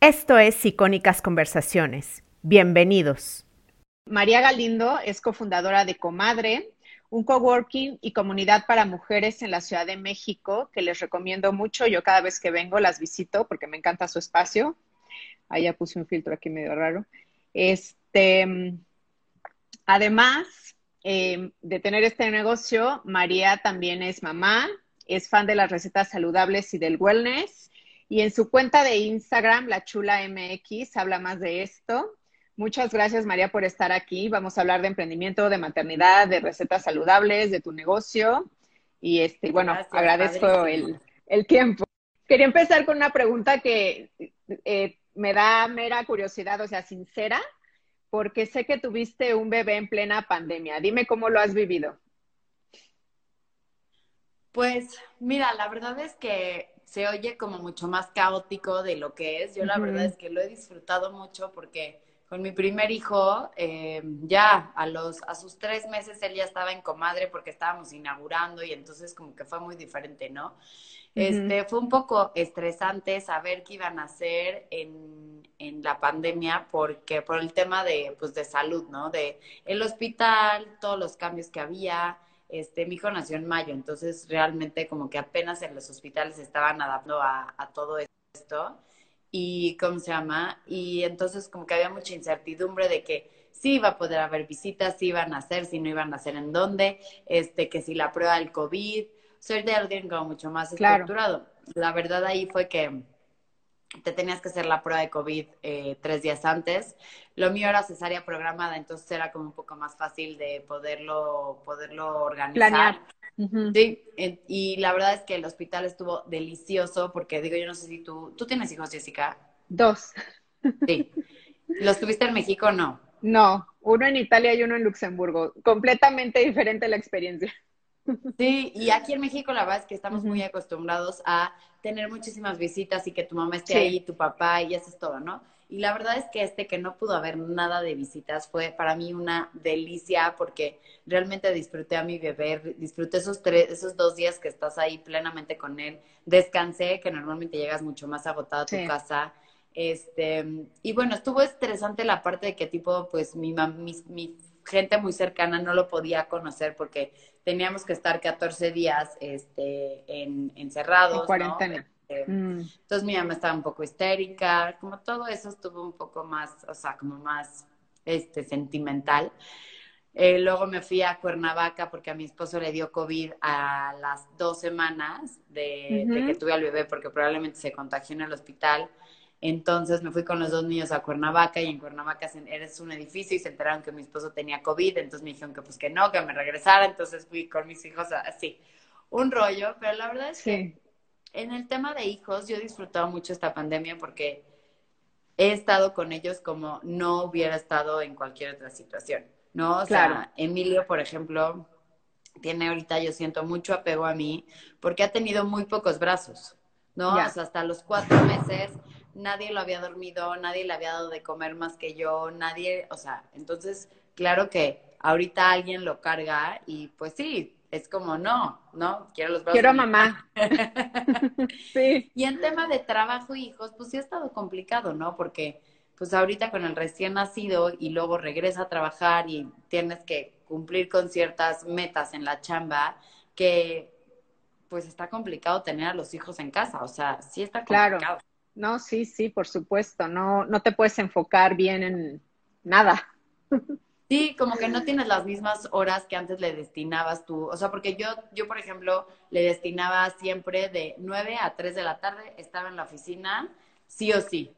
Esto es Icónicas Conversaciones. Bienvenidos. María Galindo es cofundadora de Comadre, un coworking y comunidad para mujeres en la Ciudad de México que les recomiendo mucho. Yo cada vez que vengo las visito porque me encanta su espacio. Ahí ya puse un filtro aquí medio raro. Este, además eh, de tener este negocio, María también es mamá, es fan de las recetas saludables y del wellness. Y en su cuenta de Instagram, La Chula MX, habla más de esto. Muchas gracias, María, por estar aquí. Vamos a hablar de emprendimiento, de maternidad, de recetas saludables, de tu negocio. Y este, bueno, agradezco el, tiempo. Quería empezar con una pregunta que eh, me da mera curiosidad, o sea, sincera, porque sé que tuviste un bebé en plena pandemia. Dime cómo lo has vivido. Pues mira, la verdad es que se oye como mucho más caótico de lo que es. Yo la verdad es que lo he disfrutado mucho porque con mi primer hijo, eh, ya a los a sus tres meses él ya estaba en comadre porque estábamos inaugurando y entonces como que fue muy diferente, ¿no? Este, fue un poco estresante saber qué iban a hacer en, en, la pandemia porque por el tema de, pues, de salud, ¿no? De el hospital, todos los cambios que había. Este, mi hijo nació en mayo, entonces realmente como que apenas en los hospitales estaban adaptando a, a todo esto y ¿cómo se llama? Y entonces como que había mucha incertidumbre de que sí iba a poder haber visitas, si iban a hacer, si no iban a hacer en dónde, este, que si la prueba del COVID, ser de alguien como mucho más estructurado. La verdad ahí fue que te tenías que hacer la prueba de COVID eh, tres días antes. Lo mío era cesárea programada, entonces era como un poco más fácil de poderlo, poderlo organizar. Planear. Sí, y la verdad es que el hospital estuvo delicioso porque digo, yo no sé si tú, ¿tú tienes hijos, Jessica? Dos. Sí. ¿Los tuviste en México o no? No, uno en Italia y uno en Luxemburgo. Completamente diferente la experiencia. Sí, y aquí en México la verdad es que estamos muy acostumbrados a tener muchísimas visitas y que tu mamá esté ahí, tu papá y eso es todo, ¿no? Y la verdad es que este que no pudo haber nada de visitas fue para mí una delicia porque realmente disfruté a mi bebé, disfruté esos tres, esos dos días que estás ahí plenamente con él, descansé, que normalmente llegas mucho más agotado a tu casa. Este, y bueno, estuvo estresante la parte de que tipo, pues mi, mi, mi gente muy cercana no lo podía conocer porque teníamos que estar 14 días este, en, encerrados. En cuarentena. Este, mm. Entonces mi mamá estaba un poco histérica, como todo eso estuvo un poco más, o sea, como más este, sentimental. Eh, luego me fui a Cuernavaca porque a mi esposo le dio COVID a las dos semanas de, de que tuve al bebé porque probablemente se contagió en el hospital. Entonces me fui con los dos niños a Cuernavaca y en Cuernavaca eres un edificio y se enteraron que mi esposo tenía COVID, entonces me dijeron que pues que no, que me regresara, entonces fui con mis hijos así, un rollo, pero la verdad es que en el tema de hijos yo he disfrutado mucho esta pandemia porque he estado con ellos como no hubiera estado en cualquier otra situación, ¿no? O sea, Emilio, por ejemplo, tiene ahorita, yo siento mucho apego a mí porque ha tenido muy pocos brazos, ¿no? O sea, hasta los cuatro meses nadie lo había dormido, nadie le había dado de comer más que yo, nadie, o sea, entonces, claro que ahorita alguien lo carga y pues sí, es como, no, no, quiero los brazos. Quiero a mamá. sí. Y en tema de trabajo y hijos, pues sí ha estado complicado, ¿no? Porque pues ahorita con el recién nacido y luego regresa a trabajar y tienes que cumplir con ciertas metas en la chamba que pues está complicado tener a los hijos en casa, o sea, sí está complicado. Claro. No, sí, sí, por supuesto. No, no te puedes enfocar bien en nada. Sí, como que no tienes las mismas horas que antes le destinabas tú. O sea, porque yo, yo, por ejemplo, le destinaba siempre de 9 a 3 de la tarde, estaba en la oficina, sí o sí.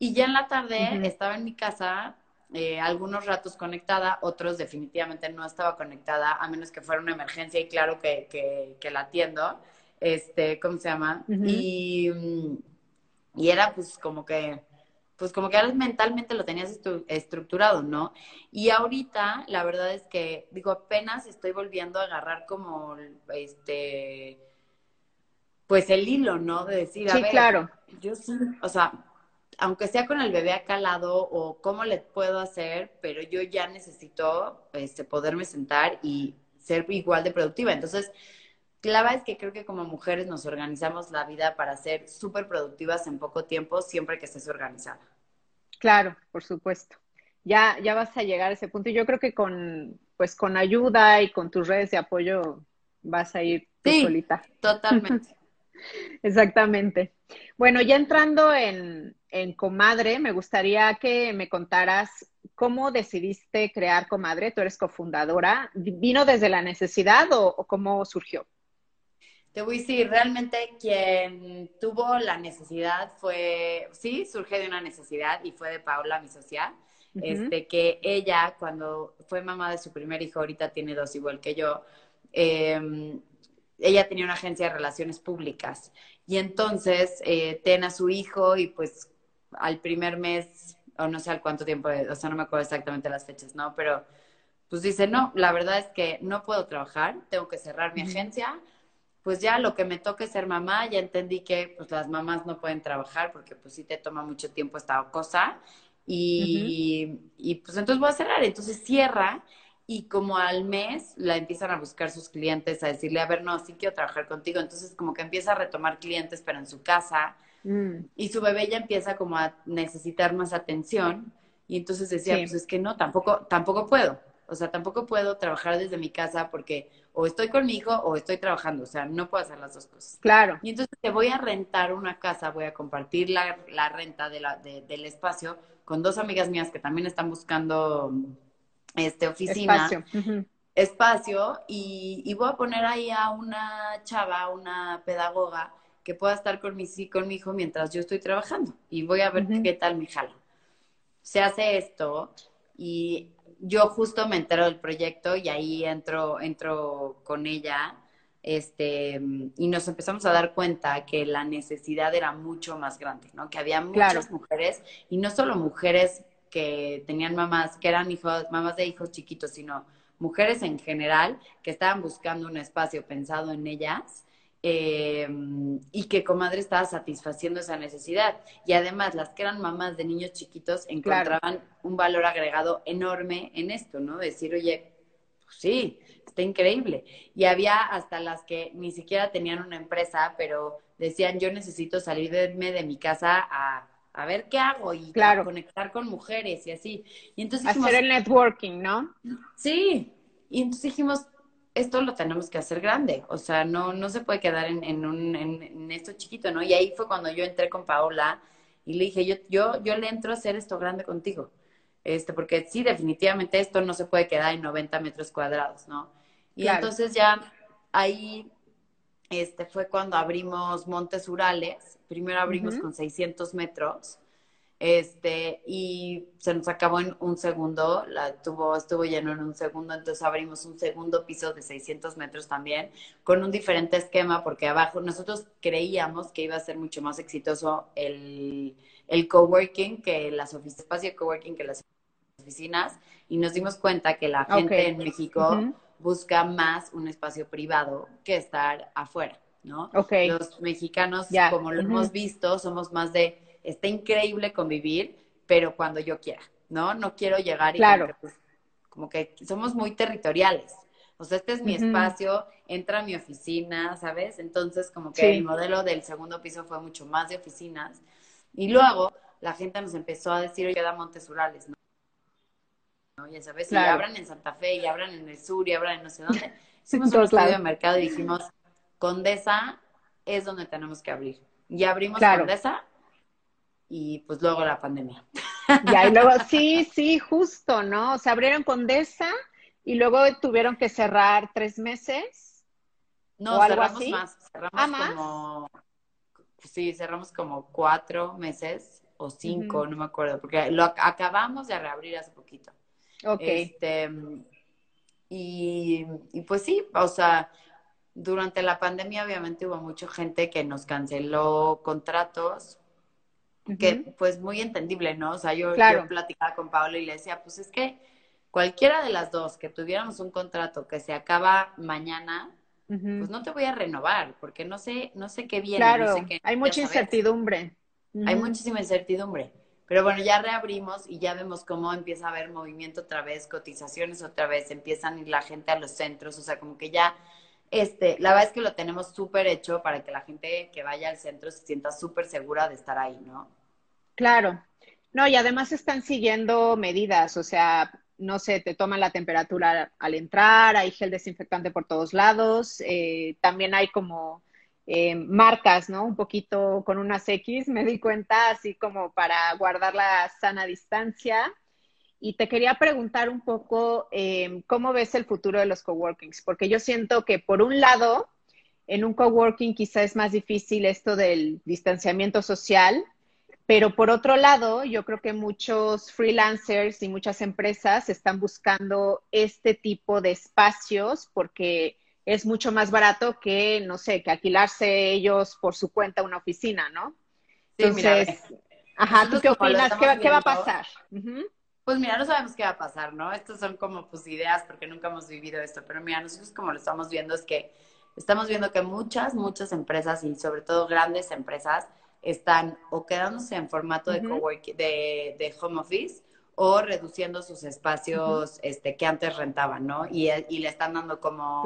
Y ya en la tarde estaba en mi casa, eh, algunos ratos conectada, otros definitivamente no estaba conectada, a menos que fuera una emergencia y claro que, que, que la atiendo. Este, ¿cómo se llama? Y mm, y era pues como que, pues como que mentalmente lo tenías estructurado, ¿no? Y ahorita, la verdad es que, digo, apenas estoy volviendo a agarrar como, este, pues el hilo, ¿no? De decir, a sí, claro. yo sí, o sea, aunque sea con el bebé acá al lado o cómo le puedo hacer, pero yo ya necesito este, poderme sentar y ser igual de productiva. Entonces, la verdad es que creo que como mujeres nos organizamos la vida para ser súper productivas en poco tiempo, siempre que estés organizada. Claro, por supuesto. Ya, ya vas a llegar a ese punto. Y yo creo que con, pues, con ayuda y con tus redes de apoyo vas a ir sí, solita. Totalmente. Exactamente. Bueno, ya entrando en, en Comadre, me gustaría que me contaras cómo decidiste crear Comadre. Tú eres cofundadora. ¿Vino desde la necesidad o cómo surgió? Te voy a decir, realmente quien tuvo la necesidad fue, sí, surge de una necesidad y fue de Paula, mi socia, este, que ella cuando fue mamá de su primer hijo, ahorita tiene dos igual que yo, em, ella tenía una agencia de relaciones públicas. Y entonces eh, ten a su hijo y pues al primer mes, o no sé al cuánto tiempo, o sea, no me acuerdo exactamente las fechas, ¿no? Pero pues dice, no, la verdad es que no puedo trabajar, tengo que cerrar mi agencia pues ya lo que me toque ser mamá, ya entendí que pues las mamás no pueden trabajar porque pues sí te toma mucho tiempo esta cosa y, y pues entonces voy a cerrar, entonces cierra y como al mes la empiezan a buscar sus clientes, a decirle, a ver, no, sí quiero trabajar contigo, entonces como que empieza a retomar clientes pero en su casa. Mm. y su bebé ya empieza como a necesitar más atención. Y entonces decía, pues es que no, tampoco, tampoco puedo. O sea, tampoco puedo trabajar desde mi casa porque o estoy con mi hijo o estoy trabajando. O sea, no puedo hacer las dos cosas. Claro. Y entonces te voy a rentar una casa, voy a compartir la, la renta de la, del espacio con dos amigas mías que también están buscando este oficina. Espacio. Espacio y, y, voy a poner ahí a una chava, una pedagoga que pueda estar con mi, con mi hijo mientras yo estoy trabajando y voy a ver qué tal me jala. Se hace esto y yo justo me entero del proyecto y ahí entro, entro con ella, este, y nos empezamos a dar cuenta que la necesidad era mucho más grande, ¿no? Que había muchas mujeres, y no solo mujeres que tenían mamás, que eran hijos, mamás de hijos chiquitos, sino mujeres en general que estaban buscando un espacio pensado en ellas eh, y que comadre estaba satisfaciendo esa necesidad. Y además, las que eran mamás de niños chiquitos encontraban un valor agregado enorme en esto, ¿no? Decir, oye, pues sí, está increíble. Y había hasta las que ni siquiera tenían una empresa, pero decían, yo necesito salirme de mi casa a, a ver qué hago y conectar con mujeres y así. Y entonces Hacer el networking, ¿no? Sí. Y entonces dijimos, esto lo tenemos que hacer grande, o sea, no, no se puede quedar en, en, un, en, esto chiquito, ¿no? Y ahí fue cuando yo entré con Paola y le dije, yo, yo, yo le entro a hacer esto grande contigo, este, porque sí, definitivamente esto no se puede quedar en 90 metros cuadrados, ¿no? Y entonces ya ahí este, fue cuando abrimos Montes Urales, primero abrimos con 600 metros, este, y se nos acabó en un segundo, la tuvo, estuvo lleno en un segundo, entonces abrimos un segundo piso de 600 metros también, con un diferente esquema, porque abajo nosotros creíamos que iba a ser mucho más exitoso el, el coworking que las oficinas, espacio de coworking que las oficinas, y nos dimos cuenta que la gente en México busca más un espacio privado que estar afuera, ¿no? Los mexicanos, como lo hemos visto, somos más de está increíble convivir, pero cuando yo quiera, ¿no? No quiero llegar y claro. Pues, como, que, somos muy territoriales. O sea, este es mi espacio, entra a mi oficina, ¿sabes? Entonces, como que el modelo del segundo piso fue mucho más de oficinas. Y luego la gente nos empezó a decir, oye, da Montes Urales, ¿no? Ya sabes, y abran en Santa Fe, y abran en el sur, y abran en no sé dónde. Hicimos un estudio de mercado y dijimos, Condesa es donde tenemos que abrir. Y abrimos Condesa y pues luego la pandemia. Ya, y luego, sí, sí, justo, ¿no? O sea, abrieron Condesa y luego tuvieron que cerrar tres meses. No, cerramos más. Cerramos ¿Ah, como, sí, cerramos como cuatro meses o cinco, no me acuerdo, porque lo acabamos de reabrir hace poquito. Ok. Este, y, y pues sí, o sea, durante la pandemia obviamente hubo mucha gente que nos canceló contratos que pues muy entendible, ¿no? O sea, yo, platicaba con Pablo y le decía, pues es que cualquiera de las dos que tuviéramos un contrato que se acaba mañana, pues no te voy a renovar, porque no sé, no sé qué viene. Claro, qué, hay mucha incertidumbre. Hay muchísima incertidumbre. Pero bueno, ya reabrimos y ya vemos cómo empieza a haber movimiento otra vez, cotizaciones otra vez, empiezan a ir la gente a los centros, o sea, como que ya Este, la verdad es que lo tenemos súper hecho para que la gente que vaya al centro se sienta súper segura de estar ahí, ¿no? Claro. No, y además están siguiendo medidas, o sea, no sé, te toman la temperatura al entrar, hay gel desinfectante por todos lados, eh, también hay como eh, marcas, ¿no? Un poquito con unas X, me di cuenta, así como para guardar la sana distancia. Y te quería preguntar un poco eh, cómo ves el futuro de los coworkings, porque yo siento que por un lado, en un coworking quizá es más difícil esto del distanciamiento social, pero por otro lado, yo creo que muchos freelancers y muchas empresas están buscando este tipo de espacios porque es mucho más barato que, no sé, que alquilarse ellos por su cuenta una oficina, ¿no? Entonces, ajá, ¿tú qué opinas? ¿Qué, va a pasar? Pues mira, no sabemos qué va a pasar, ¿no? Estas son como pues ideas porque nunca hemos vivido esto, pero mira, nosotros como lo estamos viendo es que estamos viendo que muchas, muchas empresas y sobre todo grandes empresas están o quedándose en formato de, de, de, home office o reduciendo sus espacios este, que antes rentaban, ¿no? Y, y le están dando como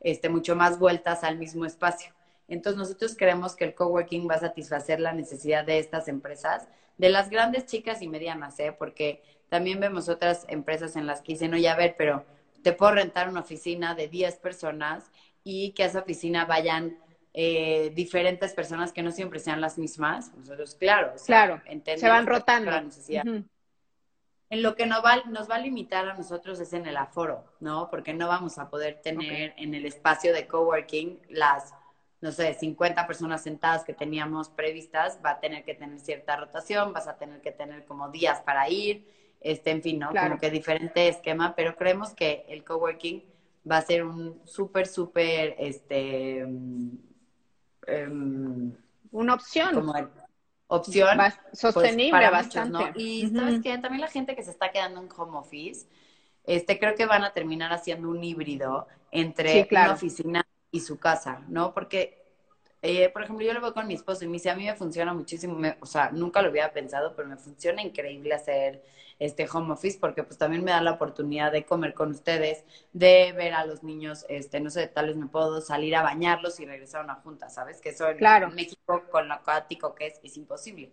este, mucho más vueltas al mismo espacio. Entonces nosotros creemos que el coworking va a satisfacer la necesidad de estas empresas, de las grandes chicas y medianas, ¿eh? Porque también vemos otras empresas en las que dicen, oye, a ver, pero te puedo rentar una oficina de 10 personas y que a esa oficina vayan eh, diferentes personas que no siempre sean las mismas. Nosotros, claro, claro, se van rotando. En lo que nos va, nos va a limitar a nosotros es en el aforo, ¿no? Porque no vamos a poder tener en el espacio de coworking las, no sé, 50 personas sentadas que teníamos previstas. Va a tener que tener cierta rotación, vas a tener que tener como días para ir este, en fin, ¿no? Como que diferente esquema, pero creemos que el coworking va a ser un súper, súper, este, um, una opción. Como opción. Pues, sostenible bastante. ¿no? Y sabes que también la gente que se está quedando en home office, este, creo que van a terminar haciendo un híbrido entre una oficina y su casa, ¿no? Porque eh, por ejemplo, yo lo veo con mi esposo y me dice, a mí me funciona muchísimo, o sea, nunca lo había pensado, pero me funciona increíble hacer este home office porque pues también me da la oportunidad de comer con ustedes, de ver a los niños, este, no sé, tal vez me puedo salir a bañarlos y regresar a una junta, ¿sabes? Que eso en, claro. México con lo acuático que es, es imposible.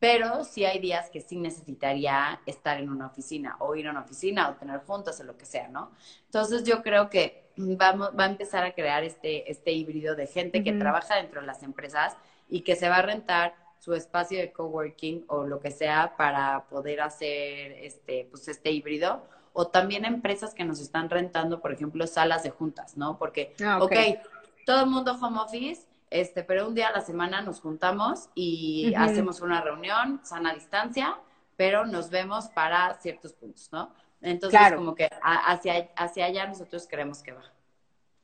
Pero sí hay días que sí necesitaría estar en una oficina o ir a una oficina o tener juntas o lo que sea, ¿no? Entonces yo creo que vamos, va a empezar a crear este, este híbrido de gente que trabaja dentro de las empresas y que se va a rentar su espacio de coworking o lo que sea para poder hacer este, pues este híbrido. O también empresas que nos están rentando, por ejemplo, salas de juntas, ¿no? Porque, ah, ok, todo el mundo home office, este, pero un día a la semana nos juntamos y hacemos una reunión, sana distancia, pero nos vemos para ciertos puntos, ¿no? Entonces, como que hacia, hacia allá nosotros creemos que va.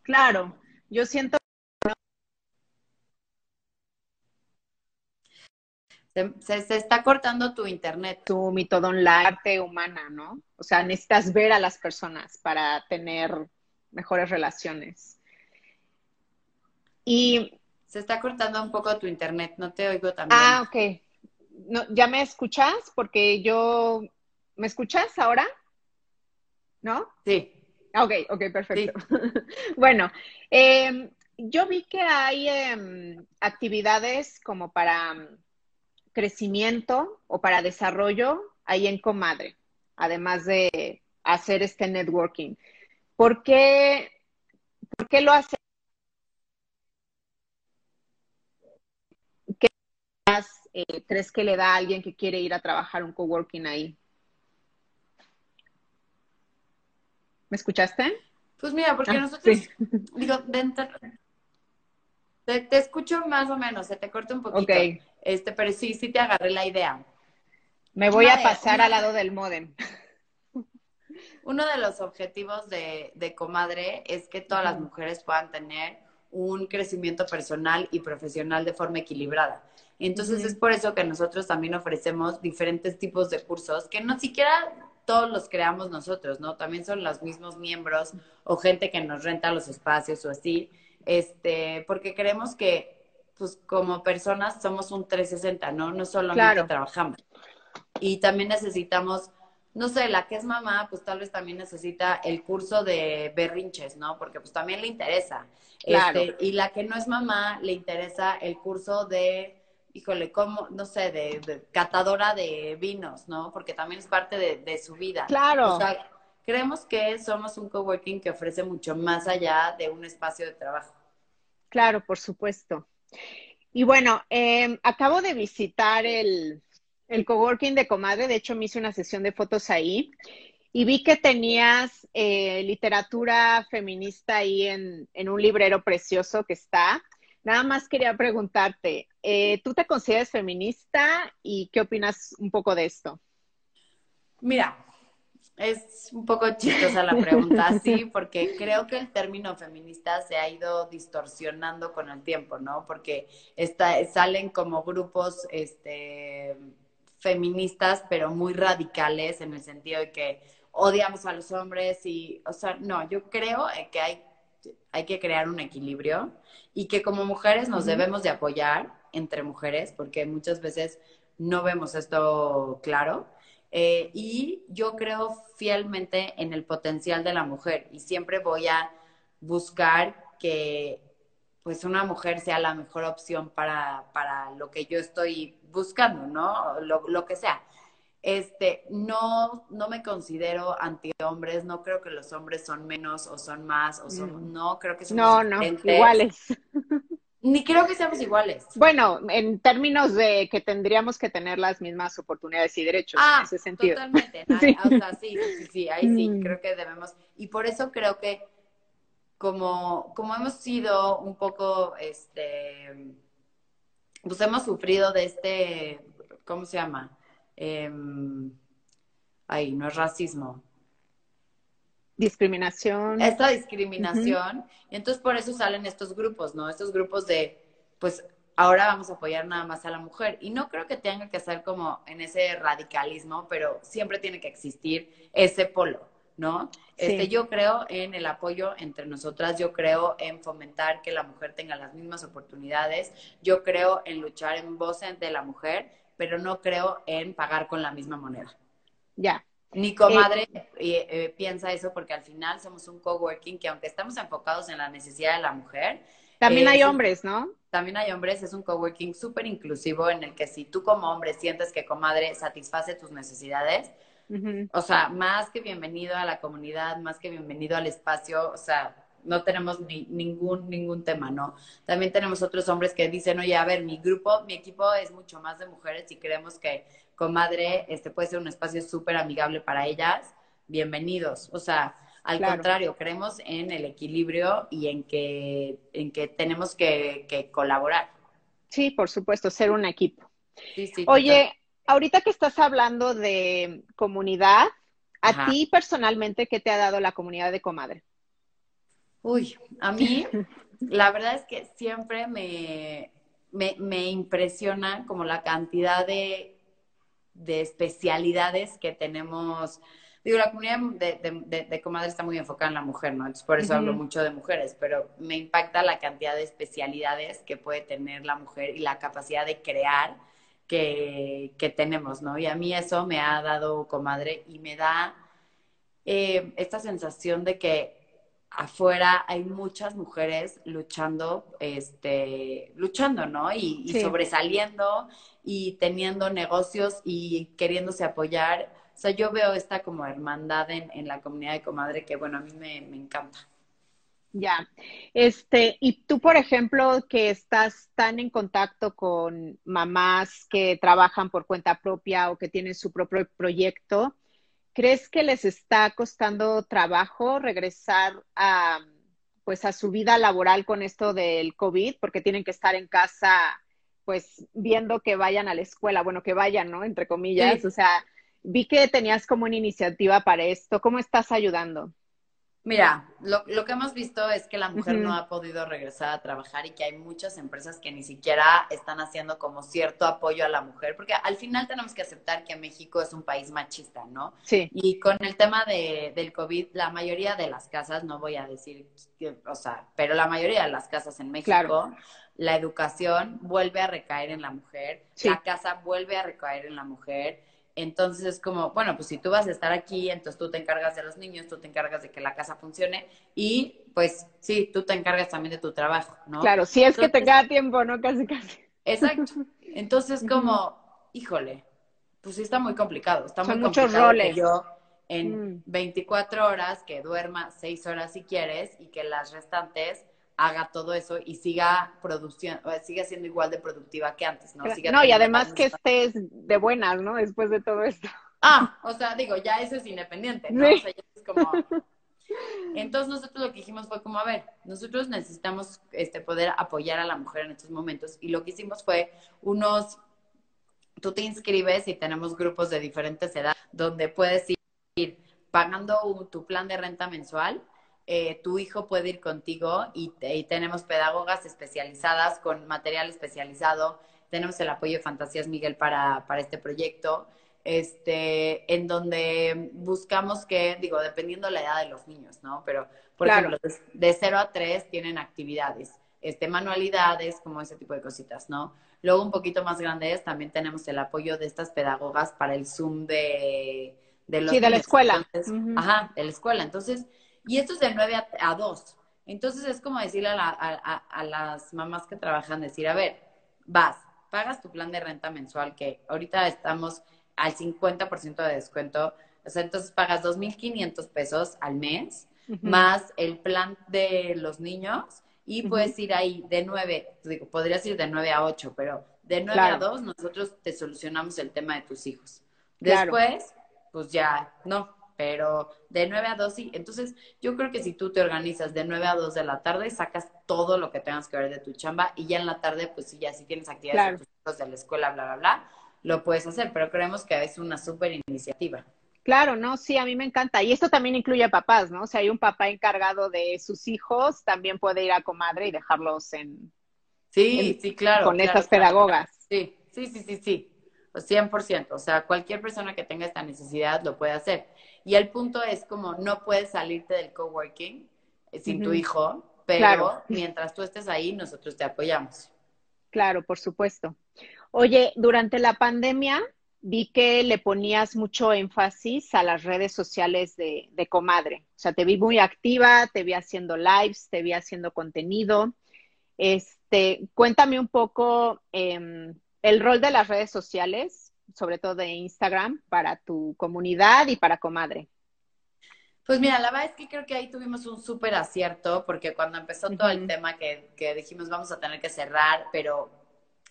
Claro, yo siento Se, se, está cortando tu internet. Tu método la arte humana, ¿no? O sea, necesitas ver a las personas para tener mejores relaciones. Y... Se está cortando un poco tu internet, no te oigo también. Ah, ok. No, ¿Ya me escuchas? Porque yo... ¿Me escuchas ahora? ¿No? Sí. Ok, ok, perfecto. bueno, em, yo vi que hay em, actividades como para mm, crecimiento o para desarrollo ahí en Comadre, además de hacer este networking. ¿Por qué, por qué lo hace? ¿Qué eh, crees que le da a alguien que quiere ir a trabajar un coworking ahí? ¿Me escuchaste? Pues mira, porque ah, nosotros, digo, dentro, te, te, escucho más o menos, se te corta un poquito. Ok. Este, pero sí, sí te agarré la idea. Me voy a pasar al lado del modem. Uno de los objetivos de, de Comadre es que todas las mujeres puedan tener un crecimiento personal y profesional de forma equilibrada. Entonces es por eso que nosotros también ofrecemos diferentes tipos de cursos que no siquiera todos los creamos nosotros, ¿no? También son los mismos miembros o gente que nos renta los espacios o así, este, porque creemos que, pues, como personas somos un 360, ¿no? No solamente trabajamos. Y también necesitamos, no sé, la que es mamá, pues tal vez también necesita el curso de berrinches, ¿no? Porque pues también le interesa. Claro. Este, y la que no es mamá, le interesa el curso de, híjole, como, no sé, de, catadora de vinos, ¿no? Porque también es parte de, de su vida. Claro. O sea, creemos que somos un coworking que ofrece mucho más allá de un espacio de trabajo. Claro, por supuesto. Y bueno, eh, acabo de visitar el, el coworking de Comadre, de hecho me hice una sesión de fotos ahí y vi que tenías eh, literatura feminista ahí en, en, un librero precioso que está. Nada más quería preguntarte, eh, ¿tú te consideras feminista y qué opinas un poco de esto? Mira, es un poco chistosa la pregunta, sí, porque creo que el término feminista se ha ido distorsionando con el tiempo, ¿no? Porque está, salen como grupos, este, feministas, pero muy radicales en el sentido de que odiamos a los hombres y, o sea, no, yo creo que hay, hay que crear un equilibrio y que como mujeres nos debemos de apoyar entre mujeres, porque muchas veces no vemos esto claro. Eh, y yo creo fielmente en el potencial de la mujer y siempre voy a buscar que pues una mujer sea la mejor opción para, para lo que yo estoy buscando, ¿no? Lo, lo, que sea. Este, no, no me considero anti-hombres, no creo que los hombres son menos o son más, o son, no, creo que son No, no, iguales. Ni creo que seamos iguales. Bueno, en términos de que tendríamos que tener las mismas oportunidades y derechos ah, en ese sentido. Totalmente. Sí. O sea, sí, sí, sí, ahí sí, Mm. creo que debemos. Y por eso creo que como, como hemos sido un poco, este, pues hemos sufrido de este, ¿cómo se llama? Eh, ay, no es racismo. Discriminación. Esta discriminación. Uh -huh. Y entonces por eso salen estos grupos, ¿no? Estos grupos de, pues ahora vamos a apoyar nada más a la mujer. Y no creo que tenga que ser como en ese radicalismo, pero siempre tiene que existir ese polo. ¿no? Sí. Este, yo creo en el apoyo entre nosotras, yo creo en fomentar que la mujer tenga las mismas oportunidades, yo creo en luchar en voz de la mujer, pero no creo en pagar con la misma moneda. Ya. Mi comadre eh, eh, piensa eso porque al final somos un coworking que aunque estamos enfocados en la necesidad de la mujer, también eh, hay hombres, ¿no? También hay hombres, es un coworking súper inclusivo en el que si tú como hombre sientes que comadre satisface tus necesidades, Uh -huh. O sea, más que bienvenido a la comunidad, más que bienvenido al espacio, o sea, no tenemos ni, ningún, ningún tema, ¿no? También tenemos otros hombres que dicen, oye, a ver, mi grupo, mi equipo es mucho más de mujeres y creemos que comadre este puede ser un espacio súper amigable para ellas, bienvenidos. O sea, al claro. contrario, creemos en el equilibrio y en que, en que tenemos que, que colaborar. Sí, por supuesto, ser un equipo. Sí, sí, Oye, total ahorita que estás hablando de comunidad, a Ajá. ti personalmente, ¿qué te ha dado la comunidad de comadre? Uy, a mí, la verdad es que siempre me, me, me impresiona como la cantidad de, de, especialidades que tenemos. Digo, la comunidad de, de, de, de, comadre está muy enfocada en la mujer, ¿no? Entonces, por eso uh -huh. hablo mucho de mujeres, pero me impacta la cantidad de especialidades que puede tener la mujer y la capacidad de crear que, que, tenemos, ¿no? Y a mí eso me ha dado comadre y me da eh, esta sensación de que afuera hay muchas mujeres luchando, este, luchando, ¿no? Y, y sí. sobresaliendo y teniendo negocios y queriéndose apoyar. O sea, yo veo esta como hermandad en, en la comunidad de comadre que, bueno, a mí me, me encanta. Ya. Este, y tú, por ejemplo, que estás tan en contacto con mamás que trabajan por cuenta propia o que tienen su propio proyecto, ¿crees que les está costando trabajo regresar a pues a su vida laboral con esto del COVID? Porque tienen que estar en casa, pues viendo que vayan a la escuela, bueno, que vayan, ¿no? Entre comillas. Sí. O sea, vi que tenías como una iniciativa para esto. ¿Cómo estás ayudando? Mira, lo, lo, que hemos visto es que la mujer uh -huh. no ha podido regresar a trabajar y que hay muchas empresas que ni siquiera están haciendo como cierto apoyo a la mujer, porque al final tenemos que aceptar que México es un país machista, ¿no? Sí. Y con el tema de, del COVID, la mayoría de las casas, no voy a decir, que, o sea, pero la mayoría de las casas en México, claro. la educación vuelve a recaer en la mujer, sí. la casa vuelve a recaer en la mujer Entonces es como, bueno, pues si tú vas a estar aquí, entonces tú te encargas de los niños, tú te encargas de que la casa funcione y pues sí, tú te encargas también de tu trabajo, ¿no? Claro, si es que te queda tiempo, ¿no? Casi, casi. Exacto. Entonces como, híjole, pues sí está muy complicado. Está Son muy muchos complicado roles. que yo en Mm. 24 horas que duerma 6 horas si quieres y que las restantes haga todo eso y siga produciendo, siga siendo igual de productiva que antes, ¿no? Siga No, y además que estés de buenas, ¿no? Después de todo esto. Ah, o sea, digo, ya eso es independiente, ¿no? Sí. O sea, ya es como... Entonces nosotros lo que dijimos fue como, a ver, nosotros necesitamos este, poder apoyar a la mujer en estos momentos y lo que hicimos fue unos, tú te inscribes y tenemos grupos de diferentes edades donde puedes ir pagando tu plan de renta mensual, eh, tu hijo puede ir contigo y, te- y tenemos pedagogas especializadas con material especializado, tenemos el apoyo de Fantasías Miguel para, para este proyecto este, en donde buscamos que, digo, dependiendo la edad de los niños, ¿no? Pero, por Claro. ejemplo, de, de 0 a 3 tienen actividades, este, manualidades, como ese tipo de cositas, ¿no? Luego, un poquito más grandes, también tenemos el apoyo de estas pedagogas para el Zoom de, de los Sí, de la escuela. Entonces. Ajá, de la escuela. Entonces, y esto es de 9 a, a 2. Entonces, es como decirle a, la- a- a- las mamás que trabajan, decir, a ver, vas, pagas tu plan de renta mensual, que ahorita estamos al 50% de descuento, o sea, entonces pagas 2.500 pesos al mes, más el plan de los niños, y puedes ir ahí de 9, digo, podrías ir de 9 a 8, pero de 9 Claro. a 2 nosotros te solucionamos el tema de tus hijos. Claro. Después, pues ya, no, pero de 9 a 2 sí. Entonces, yo creo que si tú te organizas de 9 a 2 de la tarde, sacas todo lo que tengas que ver de tu chamba y ya en la tarde, pues sí, ya si tienes actividades Claro. de tus hijos de la escuela, bla, bla, bla, lo puedes hacer, pero creemos que es una súper iniciativa. Claro, no, sí, a mí me encanta. Y esto también incluye a papás, ¿no? Sea, hay un papá encargado de sus hijos, también puede ir a comadre y dejarlos en, Sí, En- sí, claro. con claro, estas claro. pedagogas. Sí, sí, sí, sí, sí. O 100%. O sea, cualquier persona que tenga esta necesidad lo puede hacer. Y el punto es como no puedes salirte del coworking eh, sin tu hijo, pero Claro. mientras tú estés ahí, nosotros te apoyamos. Claro, por supuesto. Oye, durante la pandemia vi que le ponías mucho énfasis a las redes sociales de, de comadre. O sea, te vi muy activa, te vi haciendo lives, te vi haciendo contenido. Este, cuéntame un poco em, el rol de las redes sociales, sobre todo de Instagram, para tu comunidad y para comadre. Pues mira, la verdad es que creo que ahí tuvimos un súper acierto, porque cuando empezó todo el tema que, que dijimos vamos a tener que cerrar, pero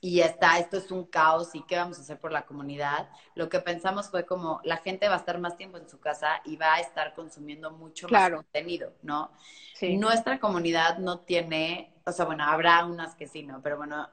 y está, esto es un caos y qué vamos a hacer por la comunidad, lo que pensamos fue como la gente va a estar más tiempo en su casa y va a estar consumiendo mucho Claro. más contenido, ¿no? Sí. Nuestra comunidad no tiene, o sea, bueno, habrá unas que sí, ¿no? Pero bueno,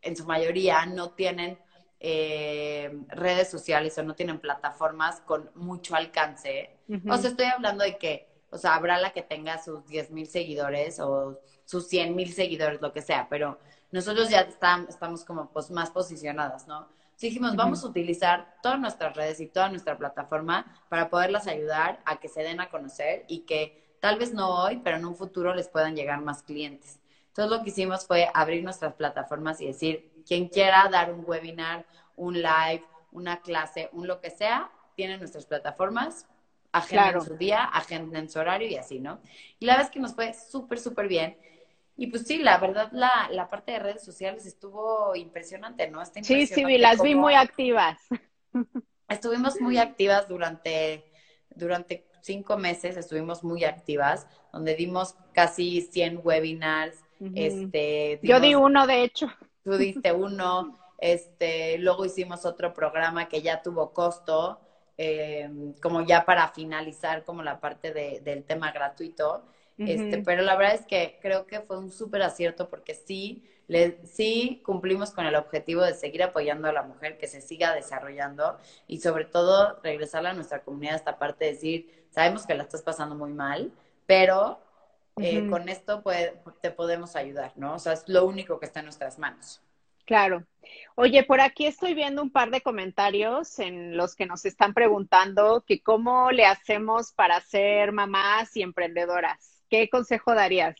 en su mayoría no tienen eh, redes sociales o no tienen plataformas con mucho alcance. O sea, estoy hablando de que, o sea, habrá la que tenga sus 10 mil seguidores o sus 100 mil seguidores, lo que sea, pero nosotros ya estamos, estamos como pues más posicionadas, ¿no? Entonces dijimos, vamos a utilizar todas nuestras redes y toda nuestra plataforma para poderlas ayudar a que se den a conocer y que tal vez no hoy, pero en un futuro les puedan llegar más clientes. Entonces lo que hicimos fue abrir nuestras plataformas y decir, quien quiera dar un webinar, un live, una clase, un lo que sea, tiene nuestras plataformas, agenden Claro. su día, agenden su horario y así, ¿no? Y la verdad es que nos fue súper, súper bien. Y pues sí, la verdad, la, la parte de redes sociales estuvo impresionante, ¿no? Está Sí, sí, impresionante las vi muy activas. Estuvimos muy activas durante, durante cinco meses, estuvimos muy activas, donde dimos casi 100 webinars. Ujú. este, Yo di uno, de hecho. Tú diste uno, este, luego hicimos otro programa que ya tuvo costo, eh, como ya para finalizar como la parte de- del tema gratuito. Este, Ujú. pero la verdad es que creo que fue un súper acierto porque sí, le, sí cumplimos con el objetivo de seguir apoyando a la mujer, que se siga desarrollando y sobre todo regresarle a nuestra comunidad esta parte de decir, sabemos que la estás pasando muy mal, pero eh, con esto puede- te podemos ayudar, ¿no? O sea, es lo único que está en nuestras manos. Claro. Oye, por aquí estoy viendo un par de comentarios en los que nos están preguntando que cómo le hacemos para ser mamás y emprendedoras. ¿Qué consejo darías?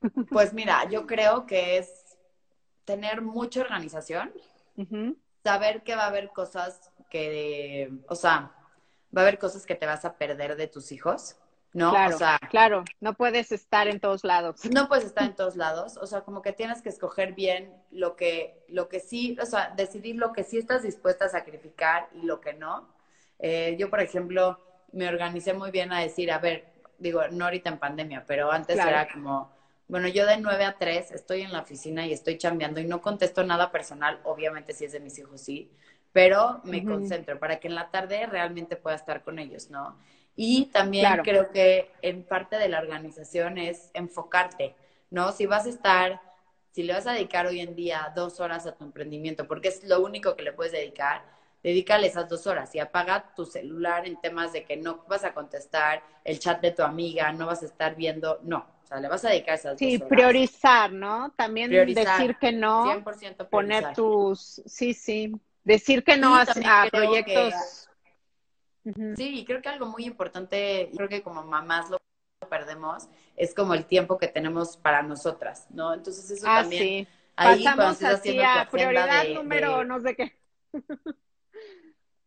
Pues mira, yo creo que es tener mucha organización, saber que va a haber cosas que, o sea, va a haber cosas que te vas a perder de tus hijos, ¿no? Claro, o sea, claro, no puedes estar en todos lados. no puedes estar en todos lados, o sea, como que tienes que escoger bien lo que, lo que sí, o sea, decidir lo que sí estás dispuesta a sacrificar y lo que no. Eh, yo, por ejemplo, me organicé muy bien a decir, a ver, digo, no ahorita en pandemia, pero antes Claro. era como, bueno, yo de 9 a 3 estoy en la oficina y estoy chambeando y no contesto nada personal, obviamente si es de mis hijos sí, pero me concentro para que en la tarde realmente pueda estar con ellos, ¿no? Y también Claro. creo que en parte de la organización es enfocarte, ¿no? Si vas a estar, si le vas a dedicar hoy en día dos horas a tu emprendimiento, porque es lo único que le puedes dedicar, dedícale esas dos horas y apaga tu celular en temas de que no vas a contestar el chat de tu amiga, no vas a estar viendo, no, o sea, le vas a dedicar esas Sí, dos horas. priorizar, ¿no? También Priorizar, decir que no, 100% poner tus, sí, sí, decir que no a, a Sí, y creo que algo muy importante, creo que como mamás lo perdemos, es como el tiempo que tenemos para nosotras, ¿no? Entonces eso Ah, también, sí. ahí Pasamos así a prioridad de- número de- no sé qué.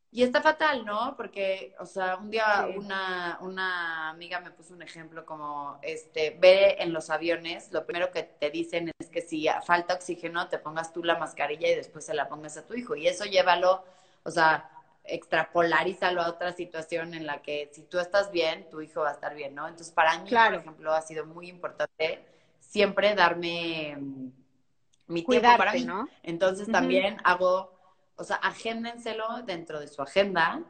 Y está fatal, ¿no? Porque, o sea, un día Sí. una, una amiga me puso un ejemplo como, este, ve en los aviones, lo primero que te dicen es que si falta oxígeno, te pongas tú la mascarilla y después se la pongas a tu hijo. Y eso llévalo, o sea, extrapolarízalo a otra situación en la que si tú estás bien, tu hijo va a estar bien, ¿no? Entonces, para mí, Claro. por ejemplo, ha sido muy importante siempre darme mm, mi tiempo para mí. ¿no? Entonces también hago, o sea, agéndenselo dentro de su agenda,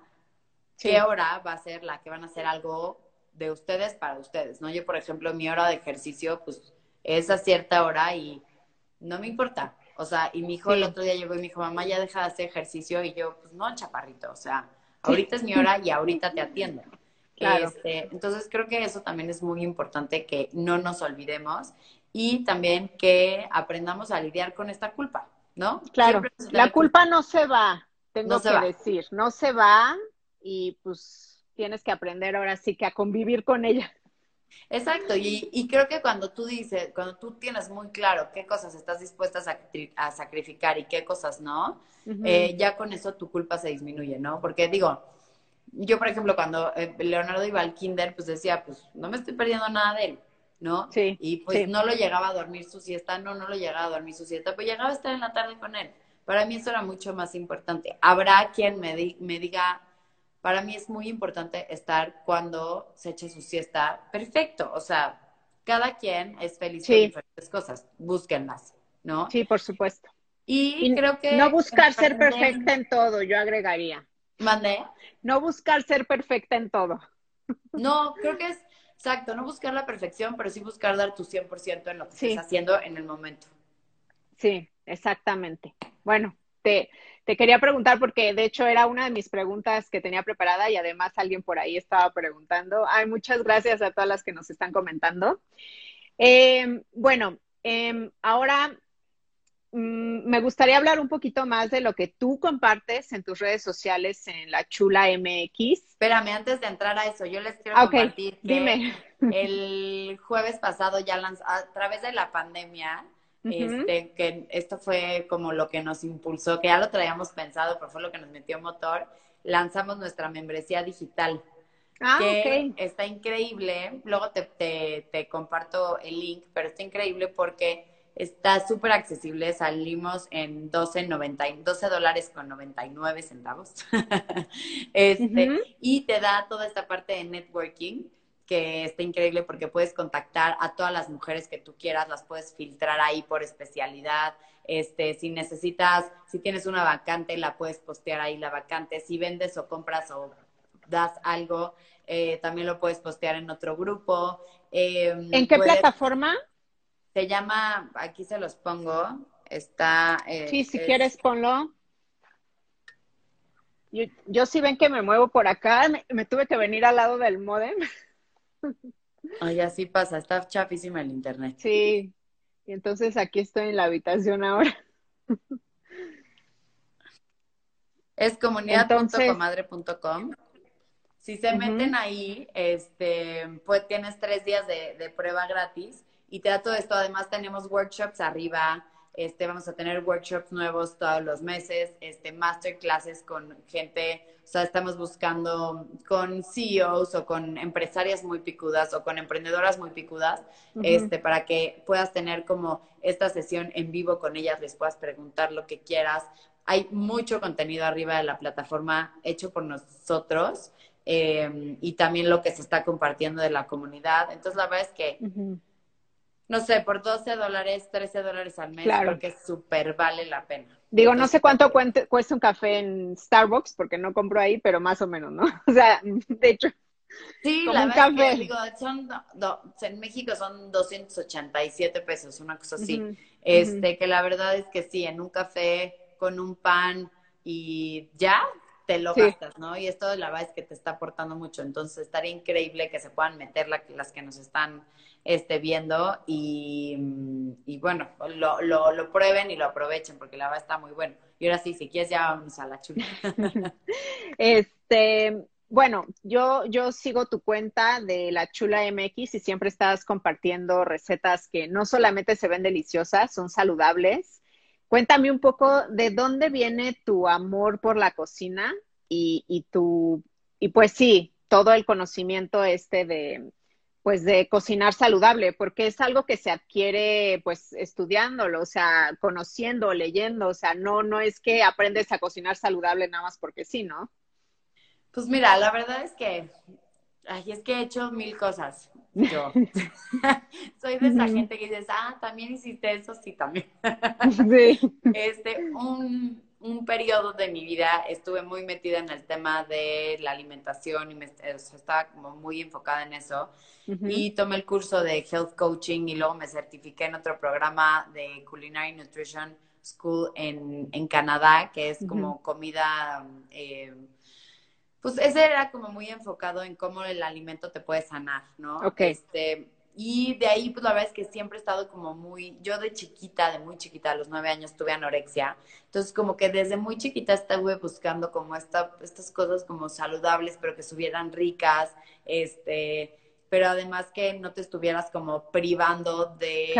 Sí. qué hora va a ser la que van a hacer algo de ustedes para ustedes, ¿no? Yo, por ejemplo, mi hora de ejercicio, pues, es a cierta hora y no me importa. O sea, y mi hijo el otro día llegó y me dijo, mamá, ya deja de hacer ejercicio. Y yo, pues no, chaparrito, o sea, ahorita es mi hora y ahorita te atiendo. Claro. Este, entonces creo que eso también es muy importante que no nos olvidemos y también que aprendamos a lidiar con esta culpa, ¿no? Claro, la culpa no se va, tengo No se que va. decir, no se va y pues tienes que aprender ahora sí que a convivir con ella. Exacto, y, y creo que cuando tú dices, cuando tú tienes muy claro qué cosas estás dispuesta a, sacri- a sacrificar y qué cosas no, eh, ya con eso tu culpa se disminuye, ¿no? Porque digo, yo por ejemplo cuando eh, Leonardo iba al kinder, pues decía, pues no me estoy perdiendo nada de él, ¿no? Sí, Y pues sí. no lo llegaba a dormir su siesta, no, no lo llegaba a dormir su siesta, pues llegaba a estar en la tarde con él. Para mí eso era mucho más importante. Habrá quien me, di- me diga, para mí es muy importante estar cuando se eche su siesta. Perfecto, o sea, cada quien es feliz con diferentes cosas, búsquenlas, ¿no? Sí, por supuesto. Y, Y creo que... no buscar ser perfecta en todo, yo agregaría. Mandé. No buscar ser perfecta en todo. No, creo que es, exacto, no buscar la perfección, pero sí buscar dar tu 100% en lo que Sí. estés haciendo en el momento. Sí, exactamente. Bueno, te, te quería preguntar porque de hecho era una de mis preguntas que tenía preparada y además alguien por ahí estaba preguntando. Ay, muchas gracias a todas las que nos están comentando. Eh, bueno, eh, ahora mm, me gustaría hablar un poquito más de lo que tú compartes en tus redes sociales en la Chula MX. Espérame, antes de entrar a eso, yo les quiero Ah, compartir que dime. el jueves pasado ya lanz- a través de la pandemia, Este, que esto fue como lo que nos impulsó, que ya lo traíamos pensado, pero fue lo que nos metió motor, lanzamos nuestra membresía digital, Ah, que ok. está increíble. Luego te, te, te comparto el link, pero está increíble porque está súper accesible. Salimos en 12, 90 y- 12 dólares con 99 centavos. este. Y te da toda esta parte de networking que está increíble porque puedes contactar a todas las mujeres que tú quieras, las puedes filtrar ahí por especialidad. Este, si necesitas, si tienes una vacante, la puedes postear ahí la vacante. Si vendes o compras o das algo, eh, también lo puedes postear en otro grupo. Eh, ¿En qué puedes- plataforma? Se llama, aquí se los pongo, está... eh, Sí, si es- quieres ponlo. Yo, yo sí ven que me muevo por acá, me, me tuve que venir al lado del modem. Ay, así pasa, está chafísima el internet. Sí, y entonces aquí estoy en la habitación ahora. Es comunidad.comadre.com. Si se meten ahí, este, pues tienes tres días de, de prueba gratis y te da todo esto. Además tenemos workshops arriba, este, vamos a tener workshops nuevos todos los meses, este, masterclasses con gente, o sea, estamos buscando con CEOs o con empresarias muy picudas o con emprendedoras muy picudas, este, para que puedas tener como esta sesión en vivo con ellas, les puedas preguntar lo que quieras. Hay mucho contenido arriba de la plataforma hecho por nosotros. Eh, y también lo que se está compartiendo de la comunidad. Entonces, la verdad es que no sé, por 12 dólares, 13 dólares al mes, claro. creo que súper vale la pena. Digo, no sé cuánto cuesta un café en Starbucks, porque no compro ahí, pero más o menos, ¿no? O sea, de hecho. Sí, la verdad café. Que, digo, son, en México son 287 pesos, una cosa así. este, que la verdad es que sí, en un café con un pan y ya, te lo gastas, ¿no? Y esto la verdad es que te está aportando mucho. Entonces estaría increíble que se puedan meter las que nos están este, viendo y, y bueno, lo, lo, lo, prueben y lo aprovechen porque la verdad está muy bueno. Y ahora sí, si quieres ya vamos a la chula. este, bueno, yo, yo sigo tu cuenta de la Chula MX y siempre estás compartiendo recetas que no solamente se ven deliciosas, son saludables. Cuéntame un poco de dónde viene tu amor por la cocina y, y tu, y pues sí, todo el conocimiento este de, pues de cocinar saludable, porque es algo que se adquiere pues estudiándolo, o sea, conociendo, leyendo, o sea, no, no es que aprendes a cocinar saludable nada más porque sí, ¿no? Pues mira, la verdad es que, ay, es que he hecho mil cosas yo. Soy de esa gente que dices, ah, también hiciste eso, sí, también. sí. Este, un, un periodo de mi vida estuve muy metida en el tema de la alimentación y me, estaba como muy enfocada en eso. Y tomé el curso de Health Coaching y luego me certifiqué en otro programa de Culinary Nutrition School en, en Canadá, que es como comida, eh, pues ese era como muy enfocado en cómo el alimento te puede sanar, ¿no? Ok. Este, y de ahí, pues la verdad es que siempre he estado como muy, yo de chiquita, de muy chiquita, a los nueve años tuve anorexia. Entonces, como que desde muy chiquita estuve buscando como esta, estas cosas como saludables, pero que estuvieran ricas, este, pero además que no te estuvieras como privando de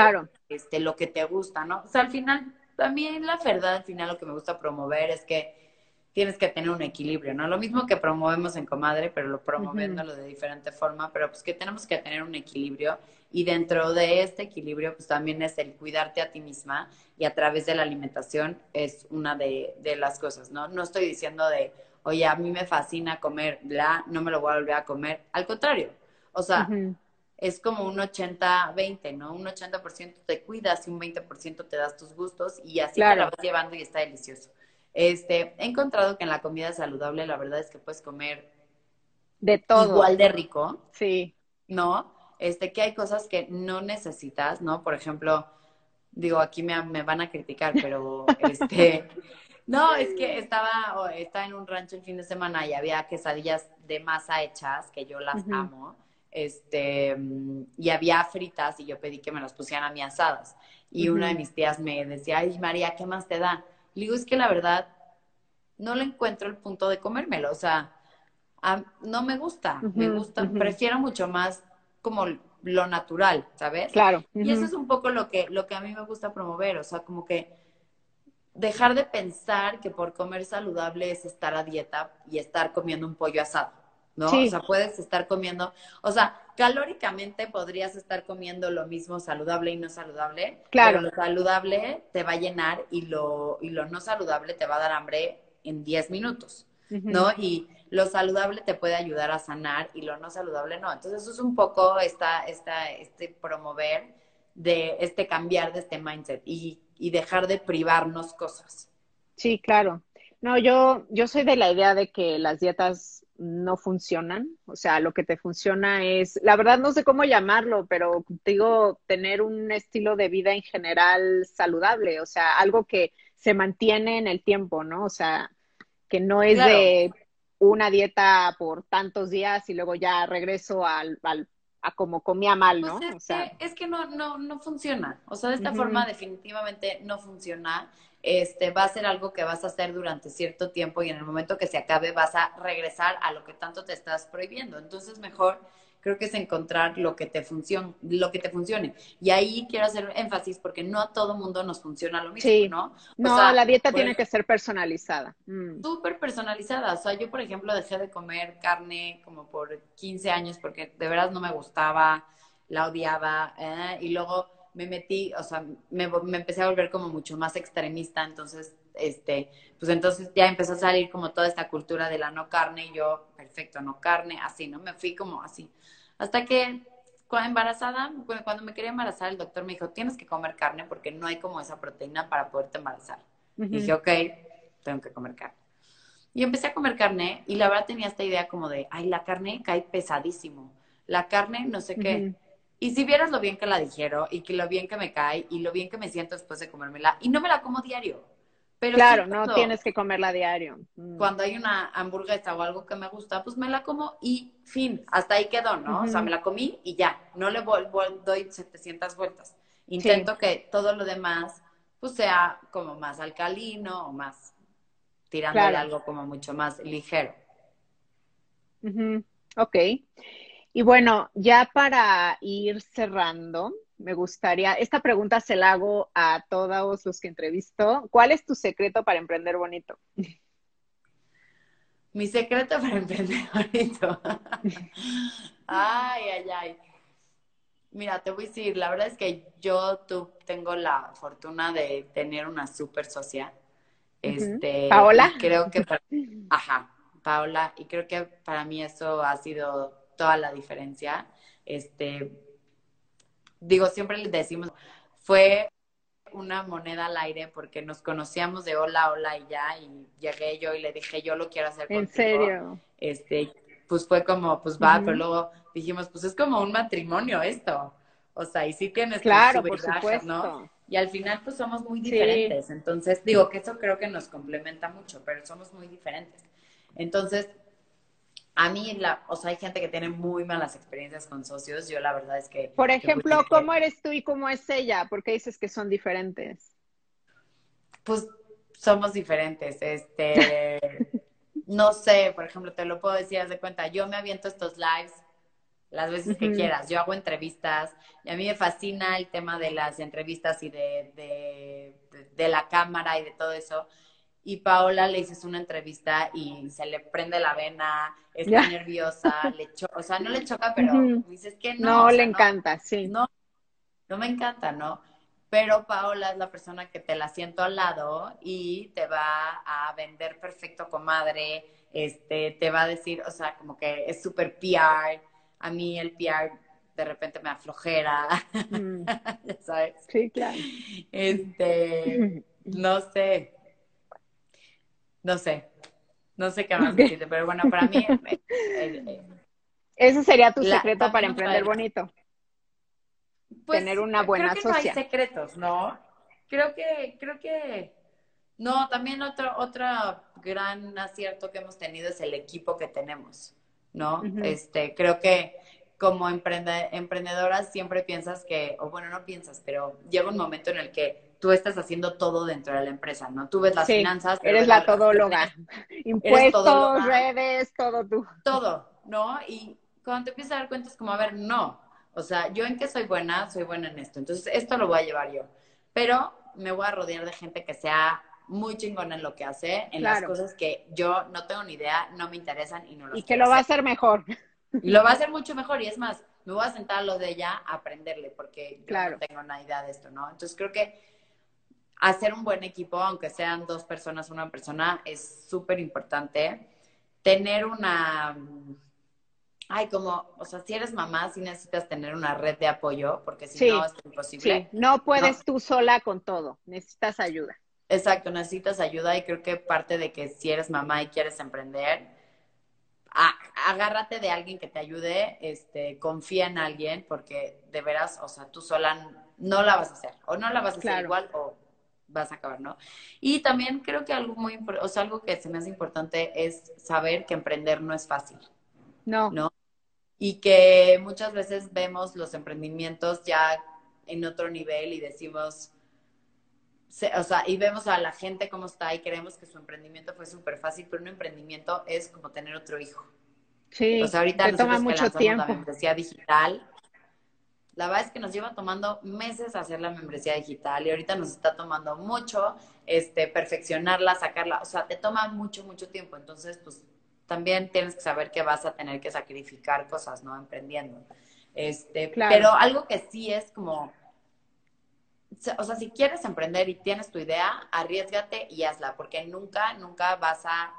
este, lo que te gusta, ¿no? O sea, al final, también la verdad, al final lo que me gusta promover es que tienes que tener un equilibrio, ¿no? Lo mismo que promovemos en Comadre, pero lo promoviéndolo de diferente forma, pero pues que tenemos que tener un equilibrio y dentro de este equilibrio pues también es el cuidarte a ti misma y a través de la alimentación es una de, las cosas, ¿no? No estoy diciendo de, oye, a mí me fascina comer, bla, no me lo voy a volver a comer, al contrario, o sea... Es como un 80-20, ¿no? Un 80% te cuidas y un 20% te das tus gustos y así te la vas llevando y está delicioso. Este, he encontrado que en la comida saludable la verdad es que puedes comer de todo. Igual de rico. Sí. ¿No? Este, que hay cosas que no necesitas, ¿no? Por ejemplo, digo, aquí me, me van a criticar, pero este, no, es que estaba, estaba en un rancho el fin de semana y había quesadillas de masa hechas, que yo las amo, este, y había fritas y yo pedí que me las pusieran a mí asadas. Y una de mis tías me decía, ay María, ¿qué más te da? Le digo, es que la verdad no le encuentro el punto de comérmelo, o sea, no me gusta, me gusta, prefiero mucho más como lo natural, ¿sabes? Claro. Y eso es un poco lo que, lo que a mí me gusta promover, o sea, como que dejar de pensar que por comer saludable es estar a dieta y estar comiendo un pollo asado. ¿No? O sea, puedes estar comiendo, o sea, calóricamente podrías estar comiendo lo mismo saludable y no saludable, claro. pero lo saludable te va a llenar y lo, y lo no saludable te va a dar hambre en 10 minutos, ¿no? Y lo saludable te puede ayudar a sanar y lo no saludable no. Entonces eso es un poco esta, esta, este promover de este cambiar de este mindset y, y dejar de privarnos cosas. Sí, claro. No, yo, yo soy de la idea de que las dietas no funcionan. O sea, lo que te funciona es, la verdad no sé cómo llamarlo, pero digo, tener un estilo de vida en general saludable, o sea, algo que se mantiene en el tiempo, ¿no? O sea, que no es de una dieta por tantos días y luego ya regreso al, al a como comía mal, ¿no? Pues es, o sea, que, es que no, no, no funciona. O sea, de esta forma definitivamente no funciona este, va a ser algo que vas a hacer durante cierto tiempo y en el momento que se acabe vas a regresar a lo que tanto te estás prohibiendo. Entonces, mejor creo que es encontrar lo que te funcione, lo que te funcione. Y ahí quiero hacer énfasis porque no a todo mundo nos funciona lo mismo, ¿no? no, la dieta tiene que ser personalizada. Mm. Súper personalizada. O sea, yo, por ejemplo, dejé de comer carne como por 15 años porque de verdad no me gustaba, la odiaba, ¿eh? y luego me metí, o sea, me, me empecé a volver como mucho más extremista, entonces este, pues entonces ya empezó a salir como toda esta cultura de la no carne y yo, perfecto, no carne, así, ¿no? Me fui como así. Hasta que cuando embarazada, cuando me quería embarazar, el doctor me dijo, tienes que comer carne porque no hay como esa proteína para poderte embarazar. Y dije, ok, tengo que comer carne. Y empecé a comer carne y la verdad tenía esta idea como de, ay, la carne cae pesadísimo. La carne, no sé qué. Y si vieras lo bien que la digiero y que lo bien que me cae y lo bien que me siento después de comérmela, y no me la como diario claro, no tienes que comerla diario. Mm. Cuando hay una hamburguesa o algo que me gusta, pues me la como y fin, hasta ahí quedó, ¿no? O sea, me la comí y ya, no le doy 700 vueltas. Intento que todo lo demás, pues sea como más alcalino o más tirándole algo como mucho más ligero. Ok. Y bueno, ya para ir cerrando, me gustaría, esta pregunta se la hago a todos los que entrevisto. ¿Cuál es tu secreto para emprender bonito? Mi secreto para emprender bonito. ay, ay, ay. Mira, te voy a decir, la verdad es que yo tú, tengo la fortuna de tener una súper socia. Este, Paola. Creo que, ajá, Paola, y creo que para mí eso ha sido toda la diferencia. Este, digo, siempre les decimos, fue una moneda al aire porque nos conocíamos de hola, hola y ya, y llegué yo y le dije, yo lo quiero hacer contigo. ¿En serio? Este, pues fue como, pues va, pero luego dijimos, pues es como un matrimonio esto. O sea, y sí tienes claro, por supuesto. ¿no? Y al final, pues somos muy diferentes. Entonces, digo que eso creo que nos complementa mucho, pero somos muy diferentes. Entonces, a mí, la, o sea, hay gente que tiene muy malas experiencias con socios. Yo la verdad es que... Por ejemplo, ¿cómo eres tú y cómo es ella? ¿Por qué dices que son diferentes? Pues somos diferentes. Este, no sé, por ejemplo, te lo puedo decir, haz de cuenta, yo me aviento estos lives las veces que quieras. Yo hago entrevistas y a mí me fascina el tema de las entrevistas y de, de, de la cámara y de todo eso y Paola le dices una entrevista y se le prende la vena, está nerviosa, le o sea, no le choca, pero dices que no. No le encanta, sí. No, no me encanta, ¿no? Pero Paola es la persona que te la siento al lado y te va a vender perfecto comadre, este, te va a decir, o sea, como que es súper PR. A mí el PR de repente me aflojera, ¿sabes? Sí, claro. Este, no sé, no sé, no sé qué más decirte, pero bueno, para mí... Eh, eh, eh, Ese sería tu secreto para emprender bonito. Pues, Tener una buena creo que No hay secretos, ¿no? Creo que, creo que... No, también otro, otro gran acierto que hemos tenido es el equipo que tenemos, ¿no? Este, creo que como emprende, emprendedoras siempre piensas que, o bueno, no piensas, pero llega un momento en el que tú estás haciendo todo dentro de la empresa, ¿no? Tú ves las finanzas. Eres la todóloga. Impuestos, redes, todo tú. Todo, ¿no? Y cuando te empiezas a dar cuenta es como, a ver, no. O sea, yo en qué soy buena, soy buena en esto. Entonces, esto lo voy a llevar yo. Pero me voy a rodear de gente que sea muy chingona en lo que hace, en las cosas que yo no tengo ni idea, no me interesan y no lo Y que lo va a hacer mejor. Y lo va a hacer mucho mejor. Y es más, me voy a sentar a lo de ella a aprenderle, porque yo no tengo nada idea de esto, ¿no? Entonces creo que hacer un buen equipo, aunque sean dos personas, una persona, es súper importante. Tener una, ay, como, o sea, si eres mamá, sí necesitas tener una red de apoyo, porque si no es imposible. Sí. No puedes tú sola con todo, necesitas ayuda. Exacto, necesitas ayuda y creo que parte de que si eres mamá y quieres emprender, agárrate de alguien que te ayude, este, confía en alguien, porque de veras, o sea, tú sola no la vas a hacer, o no la vas a hacer igual, o vas a acabar, ¿no? Y también creo que algo muy, o sea, algo que se me hace importante es saber que emprender no es fácil. No. ¿No? Y que muchas veces vemos los emprendimientos ya en otro nivel y decimos, o sea, y vemos a la gente cómo está y creemos que su emprendimiento fue súper fácil, pero un emprendimiento es como tener otro hijo. Sí, o sea, ahorita te toma mucho tiempo. la membresía digital, la verdad es que nos lleva tomando meses hacer la membresía digital y ahorita nos está tomando mucho este, perfeccionarla, sacarla, o sea, te toma mucho, mucho tiempo. Entonces, pues también tienes que saber que vas a tener que sacrificar cosas, ¿no? Emprendiendo. Este, Pero algo que sí es como, o sea, si quieres emprender y tienes tu idea, arriesgate y hazla, porque nunca, nunca vas a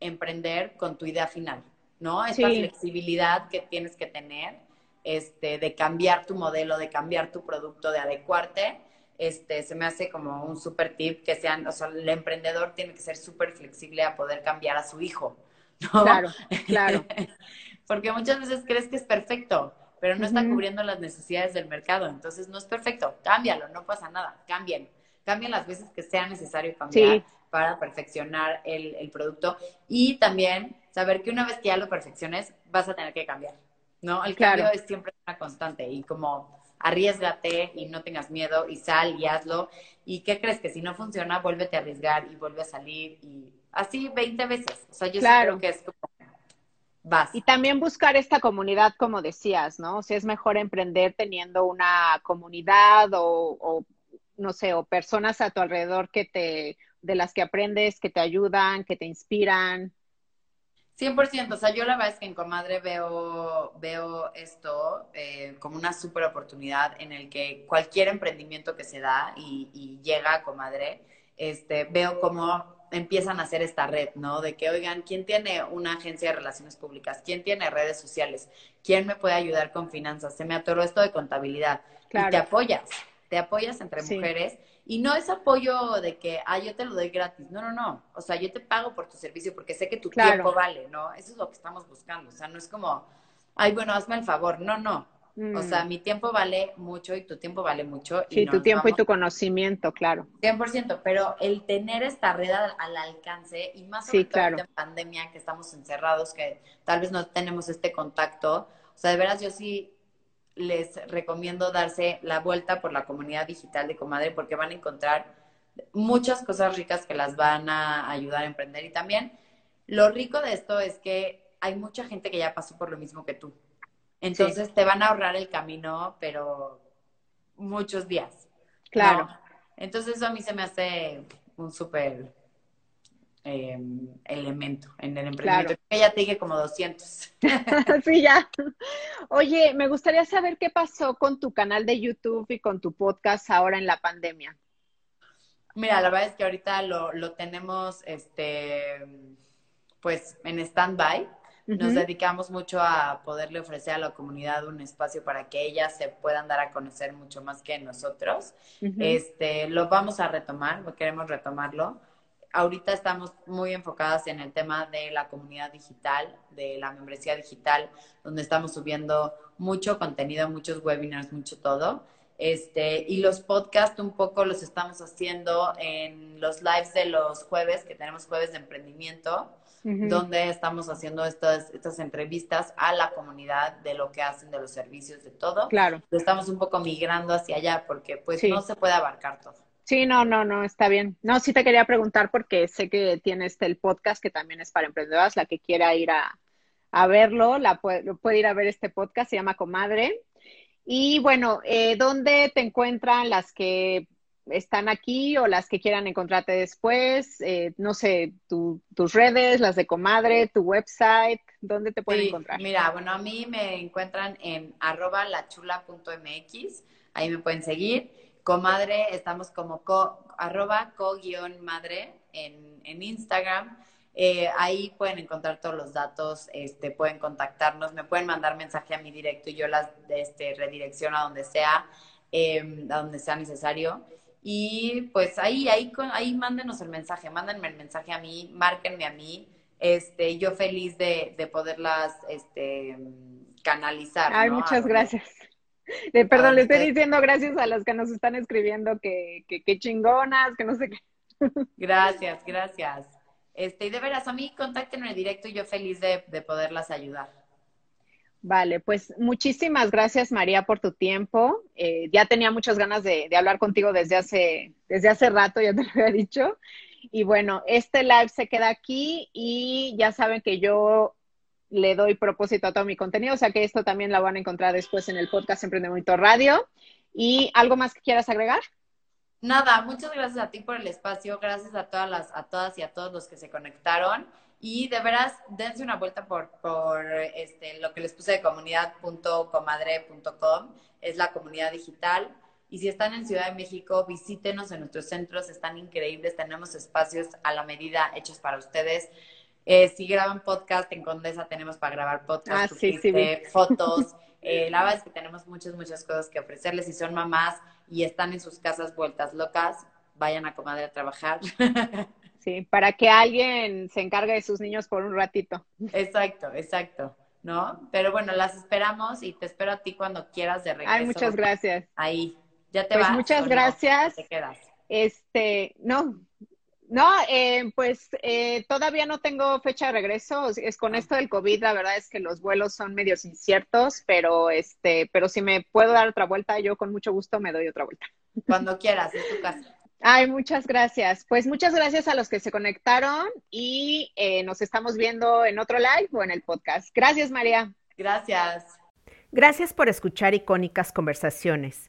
emprender con tu idea final, ¿no? Esta flexibilidad que tienes que tener, este, de cambiar tu modelo, de cambiar tu producto, de adecuarte, este, se me hace como un super tip que sean, o sea, el emprendedor tiene que ser súper flexible a poder cambiar a su hijo, ¿no? Claro, claro. Porque muchas veces crees que es perfecto, pero no está cubriendo las necesidades del mercado, entonces no es perfecto, cámbialo, no pasa nada, cambien, cambien las veces que sea necesario cambiar para perfeccionar el, el producto y también saber que una vez que ya lo perfecciones, vas a tener que cambiar, ¿no? El cambio es siempre una constante y como arriesgate y no tengas miedo y sal y hazlo. ¿Y qué crees? Que si no funciona, vuélvete a arriesgar y vuelve a salir y así 20 veces. O sea, yo creo que es como vas. Y también buscar esta comunidad, como decías, ¿no? O sea, es mejor emprender teniendo una comunidad o, o no sé, o personas a tu alrededor que te, de las que aprendes, que te ayudan, que te inspiran. 100%, o sea, yo la verdad es que en Comadre veo, veo esto eh, como una súper oportunidad en el que cualquier emprendimiento que se da y, llega a Comadre, este, veo cómo empiezan a hacer esta red, ¿no? De que, oigan, ¿quién tiene una agencia de relaciones públicas? ¿Quién tiene redes sociales? ¿Quién me puede ayudar con finanzas? Se me atoró esto de contabilidad. Y te apoyas, te apoyas entre mujeres y no es apoyo de que, ah, yo te lo doy gratis. No, no, no. O sea, yo te pago por tu servicio porque sé que tu tiempo vale, ¿no? Eso es lo que estamos buscando. O sea, no es como, ay, bueno, hazme el favor. No, no. O sea, mm. mi tiempo vale mucho y tu tiempo vale mucho. Y sí, tu tiempo y tu conocimiento, claro. 100%, pero el tener esta red al, alcance y más sobre todo en pandemia que estamos encerrados, que tal vez no tenemos este contacto. O sea, de veras yo sí les recomiendo darse la vuelta por la comunidad digital de Comadre porque van a encontrar muchas cosas ricas que las van a ayudar a emprender. Y también lo rico de esto es que hay mucha gente que ya pasó por lo mismo que tú. Entonces te van a ahorrar el camino, pero muchos días. Claro. Entonces eso a mí se me hace un súper Em, elemento en el emprendimiento. Claro. Te dije como 200. sí, ya. Oye, me gustaría saber qué pasó con tu canal de YouTube y con tu podcast ahora en la pandemia. Mira, la verdad es que ahorita lo, lo tenemos, este, pues, en stand-by. Nos dedicamos mucho a poderle ofrecer a la comunidad un espacio para que ellas se puedan dar a conocer mucho más que nosotros. Este, lo vamos a retomar, queremos retomarlo ahorita estamos muy enfocadas en el tema de la comunidad digital, de la membresía digital, donde estamos subiendo mucho contenido, muchos webinars, mucho todo. Este, y los podcasts un poco los estamos haciendo en los lives de los jueves, que tenemos jueves de emprendimiento, donde estamos haciendo estas, estas entrevistas a la comunidad de lo que hacen, de los servicios, de todo. Claro. Estamos un poco migrando hacia allá porque pues no se puede abarcar todo. Sí, no, no, no, está bien. No, sí te quería preguntar porque sé que tienes el podcast que también es para emprendedoras, la que quiera ir a, verlo, la puede, puede, ir a ver este podcast, se llama Comadre. Y bueno, eh, ¿dónde te encuentran las que están aquí o las que quieran encontrarte después? Eh, no sé, tus redes, las de Comadre, tu website, ¿dónde te pueden encontrar? Mira, bueno, a mí me encuentran en arroba lachula.mx, ahí me pueden seguir. Comadre, estamos como co, arroba co-madre en, en Instagram. Eh, ahí pueden encontrar todos los datos, este, pueden contactarnos, me pueden mandar mensaje a mi directo y yo las este, redirecciono a donde sea, em, a donde sea necesario. Y pues ahí, ahí, ahí mándenos el mensaje, mándenme el mensaje a mí, márquenme a mí. Este, yo feliz de, de poderlas este, canalizar. Ay, muchas gracias perdón, le estoy diciendo gracias a las que nos están escribiendo que, que, chingonas, que no sé qué. Gracias, gracias. Este, y de veras, a mí contáctenme en directo y yo feliz de, poderlas ayudar. Vale, pues muchísimas gracias María por tu tiempo. Eh, ya tenía muchas ganas de, de, hablar contigo desde hace, desde hace rato, ya te lo había dicho. Y bueno, este live se queda aquí y ya saben que yo le doy propósito a todo mi contenido, o sea que esto también lo van a encontrar después en el podcast Emprendimiento Radio. ¿Y algo más que quieras agregar? Nada, muchas gracias a ti por el espacio, gracias a todas las, a todas y a todos los que se conectaron. Y de veras, dense una vuelta por, por este, lo que les puse de comunidad.comadre.com, es la comunidad digital. Y si están en Ciudad de México, visítenos en nuestros centros, están increíbles, tenemos espacios a la medida hechos para ustedes. Eh, si graban podcast en Condesa, tenemos para grabar podcast, ah, fotos. Eh, la verdad es que tenemos muchas, muchas cosas que ofrecerles. Si son mamás y están en sus casas vueltas locas, vayan a Comadre a trabajar. Sí, para que alguien se encargue de sus niños por un ratito. Exacto, exacto. ¿No? Pero bueno, las esperamos y te espero a ti cuando quieras de regreso. Ay, muchas gracias. Ahí. Ya te pues vas. Muchas gracias. te quedas. Este, no, no, eh, pues eh, todavía no tengo fecha de regreso. Es con ah. esto del COVID, la verdad es que los vuelos son medios inciertos, pero este, pero si me puedo dar otra vuelta, yo con mucho gusto me doy otra vuelta. Cuando quieras, es tu casa. Ay, muchas gracias. Pues muchas gracias a los que se conectaron y eh, nos estamos viendo en otro live o en el podcast. Gracias, María. Gracias. Gracias por escuchar Icónicas Conversaciones,